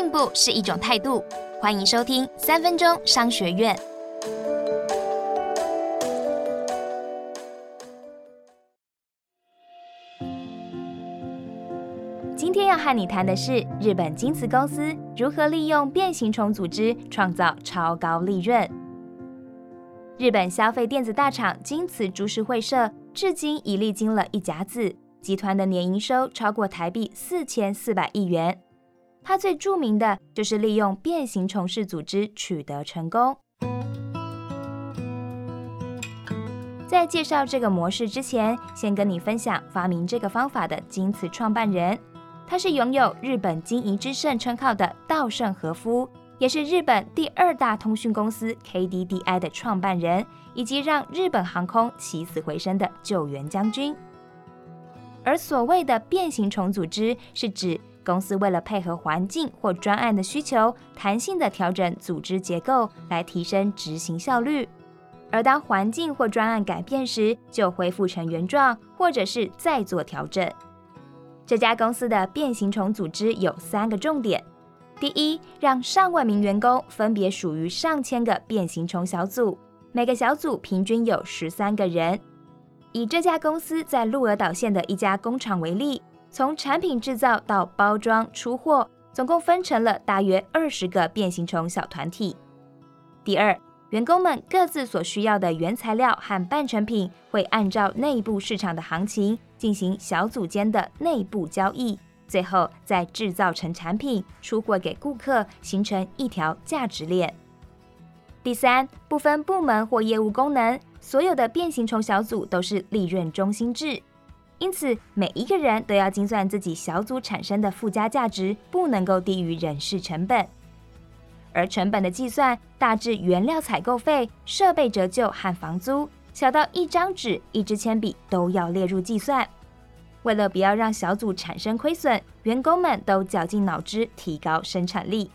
进步是一种态度。欢迎收听三分钟商学院。今天要和你谈的是日本京瓷公司如何利用变形虫组织创造超高利润。日本消费电子大厂京瓷株式会社至今已历经了一甲子，集团的年营收超过台币四千四百亿元。它最著名的就是利用变形虫式组织取得成功。在介绍这个模式之前，先跟你分享发明这个方法的京瓷创办人，他是拥有日本经营之圣称号的稻盛和夫，也是日本第二大通讯公司 KDDI 的创办人，以及让日本航空起死回生的救援将军。而所谓的变形虫组织，是指公司为了配合环境或专案的需求，弹性的调整组织结构来提升执行效率。而当环境或专案改变时，就恢复成原状，或者是再做调整。这家公司的变形虫组织有三个重点：第一，让上万名员工分别属于上千个变形虫小组，每个小组平均有十三个人。以这家公司在鹿儿岛县的一家工厂为例。从产品制造到包装出货，总共分成了大约二十个变形虫小团体。第二，员工们各自所需要的原材料和半成品，会按照内部市场的行情进行小组间的内部交易，最后再制造成产品出货给顾客，形成一条价值链。第三，不分部门或业务功能，所有的变形虫小组都是利润中心制。因此，每一个人都要精算自己小组产生的附加价值，不能够低于人事成本。而成本的计算，大致原料采购费、设备折旧和房租，小到一张纸、一支铅笔都要列入计算。为了不要让小组产生亏损，员工们都绞尽脑汁提高生产力，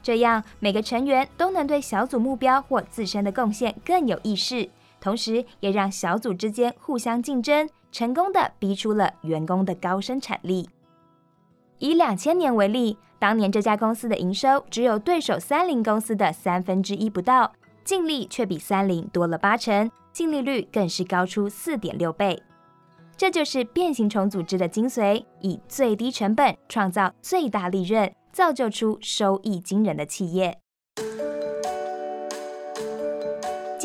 这样每个成员都能对小组目标或自身的贡献更有意识，同时也让小组之间互相竞争。成功的逼出了员工的高生产力。以两千年为例，当年这家公司的营收只有对手三菱公司的三分之一不到，净利却比三菱多了八成，净利率更是高出四点六倍。这就是变形虫组织的精髓：以最低成本创造最大利润，造就出收益惊人的企业。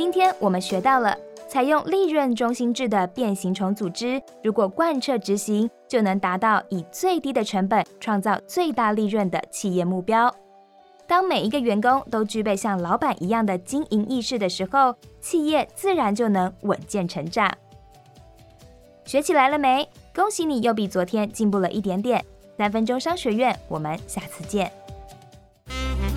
今天我们学到了。采用利润中心制的变形虫组织，如果贯彻执行，就能达到以最低的成本创造最大利润的企业目标。当每一个员工都具备像老板一样的经营意识的时候，企业自然就能稳健成长。学起来了没？恭喜你又比昨天进步了一点点。三分钟商学院，我们下次见。